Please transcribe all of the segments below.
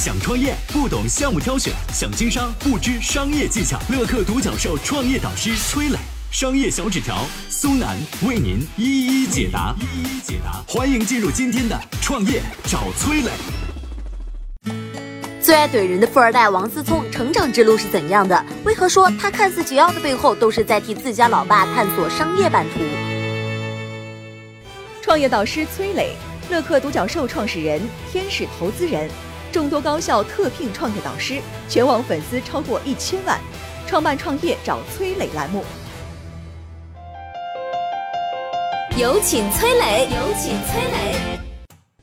想创业不懂项目挑选，想经商不知商业技巧。乐客独角兽创业导师崔磊，商业小纸条苏楠为您一一解答。一一解答，欢迎进入今天的创业找崔磊。最爱怼人的富二代王思聪，成长之路是怎样的？为何说他看似桀骜的背后，都是在替自家老爸探索商业版图？创业导师崔磊。乐客独角兽创始人、天使投资人，众多高校特聘创业导师，全网粉丝超过一千万。创办创业找崔磊栏目，有请崔磊，有请崔磊。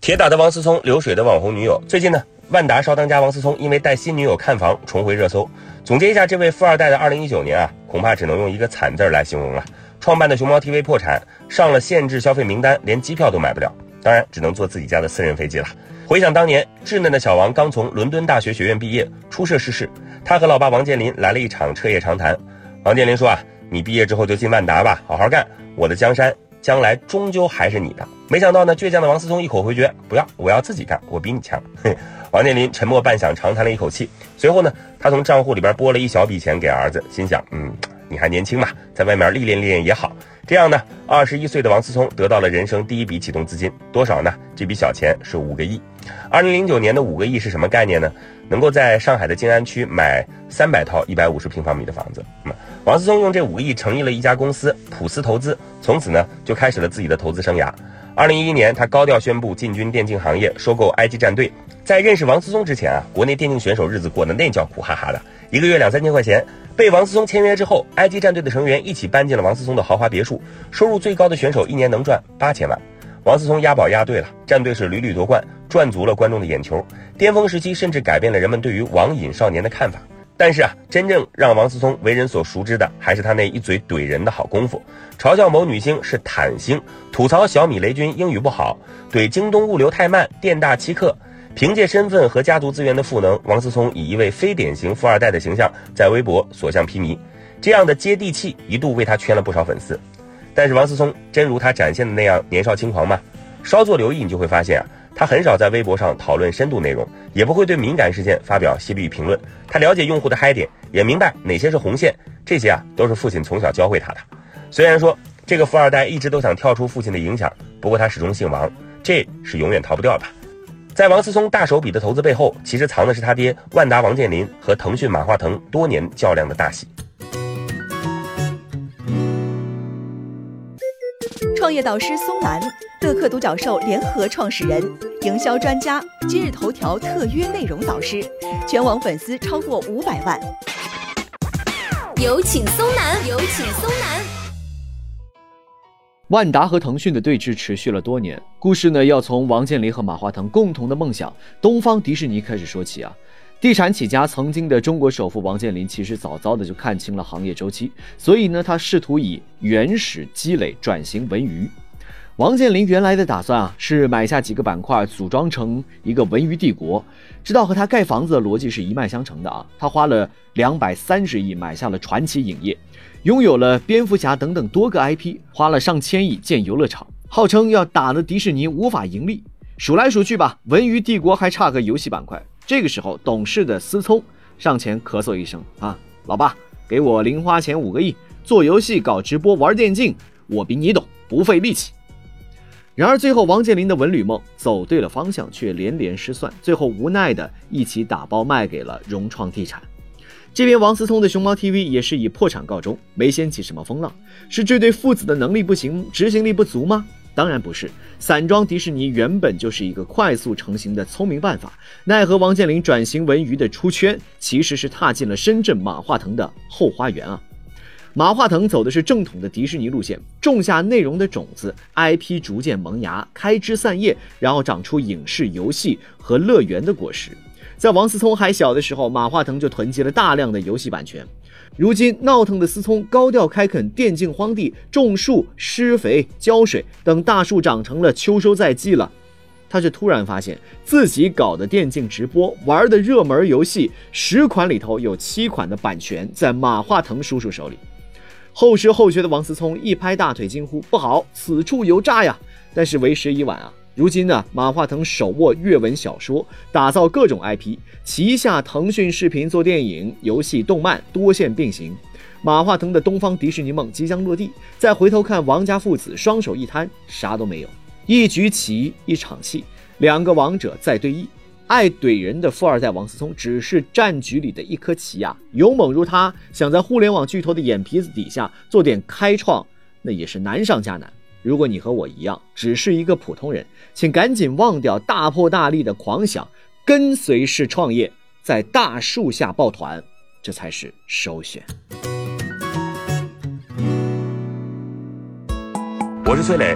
铁打的王思聪，流水的网红女友。最近呢，万达少当家王思聪因为带新女友看房重回热搜。总结一下这位富二代的二零一九年啊，恐怕只能用一个惨字来形容了。创办的熊猫 TV 破产，上了限制消费名单，连机票都买不了。当然只能坐自己家的私人飞机了。回想当年，稚嫩的小王刚从伦敦大学学院毕业，初涉世事，他和老爸王健林来了一场彻夜长谈。王健林说啊，你毕业之后就进万达吧，好好干，我的江山将来终究还是你的。没想到呢，倔强的王思聪一口回绝，不要，我要自己干，我比你强。王健林沉默半晌，长叹了一口气。随后呢，他从账户里边拨了一小笔钱给儿子，心想，嗯，你还年轻嘛，在外面历练历练也好。这样呢，二十一岁的王思聪得到了人生第一笔启动资金，多少呢？这笔小钱是五个亿。二零零九年的五个亿是什么概念呢？能够在上海的静安区买三百套一百五十平方米的房子。那么，王思聪用这五个亿成立了一家公司普思投资，从此呢就开始了自己的投资生涯。二零一一年，他高调宣布进军电竞行业，收购 IG 战队。在认识王思聪之前啊，国内电竞选手日子过得那叫苦哈哈的，一个月两三千块钱。被王思聪签约之后，IG 战队的成员一起搬进了王思聪的豪华别墅，收入最高的选手一年能赚八千万。王思聪押宝押对了，战队是屡屡夺冠，赚足了观众的眼球。巅峰时期甚至改变了人们对于网瘾少年的看法。但是啊，真正让王思聪为人所熟知的，还是他那一嘴怼人的好功夫，嘲笑某女星是坦星，吐槽小米雷军英语不好，怼京东物流太慢，店大欺客。凭借身份和家族资源的赋能，王思聪以一位非典型富二代的形象在微博所向披靡。这样的接地气一度为他圈了不少粉丝。但是王思聪真如他展现的那样年少轻狂吗？稍作留意，你就会发现啊，他很少在微博上讨论深度内容，也不会对敏感事件发表犀利评论。他了解用户的嗨点，也明白哪些是红线，这些啊都是父亲从小教会他的。虽然说这个富二代一直都想跳出父亲的影响，不过他始终姓王，这是永远逃不掉的。在王思聪大手笔的投资背后，其实藏的是他爹万达王健林和腾讯马化腾多年较量的大戏。创业导师松兰，乐客独角兽联合创始人，营销专家，今日头条特约内容导师，全网粉丝超过五百万。有请松南，有请松南。万达和腾讯的对峙持续了多年，故事呢要从王健林和马化腾共同的梦想东方迪士尼开始说起啊。地产起家，曾经的中国首富王健林其实早早的就看清了行业周期，所以呢他试图以原始积累转型文娱。王健林原来的打算啊是买下几个板块，组装成一个文娱帝国。知道和他盖房子的逻辑是一脉相承的啊。他花了两百三十亿买下了传奇影业，拥有了蝙蝠侠等等多个 IP，花了上千亿建游乐场，号称要打得迪士尼无法盈利。数来数去吧，文娱帝国还差个游戏板块。这个时候，懂事的思聪上前咳嗽一声啊，老爸，给我零花钱五个亿，做游戏、搞直播、玩电竞，我比你懂，不费力气。然而最后，王健林的文旅梦走对了方向，却连连失算，最后无奈的一起打包卖给了融创地产。这边王思聪的熊猫 TV 也是以破产告终，没掀起什么风浪。是这对父子的能力不行，执行力不足吗？当然不是。散装迪士尼原本就是一个快速成型的聪明办法，奈何王健林转型文娱的出圈，其实是踏进了深圳马化腾的后花园啊。马化腾走的是正统的迪士尼路线，种下内容的种子，IP 逐渐萌芽，开枝散叶，然后长出影视、游戏和乐园的果实。在王思聪还小的时候，马化腾就囤积了大量的游戏版权。如今闹腾的思聪高调开垦电竞荒地，种树、施肥、浇水，等大树长成了，秋收在即了，他却突然发现自己搞的电竞直播玩的热门游戏十款里头有七款的版权在马化腾叔叔手里。后知后觉的王思聪一拍大腿惊呼：“不好，此处有诈呀！”但是为时已晚啊！如今呢，马化腾手握阅文小说，打造各种 IP，旗下腾讯视频做电影、游戏、动漫多线并行。马化腾的东方迪士尼梦即将落地，再回头看王家父子双手一摊，啥都没有，一局棋，一场戏，两个王者在对弈。爱怼人的富二代王思聪只是战局里的一颗棋呀，勇猛如他，想在互联网巨头的眼皮子底下做点开创，那也是难上加难。如果你和我一样只是一个普通人，请赶紧忘掉大破大立的狂想，跟随式创业，在大树下抱团，这才是首选。我是崔磊，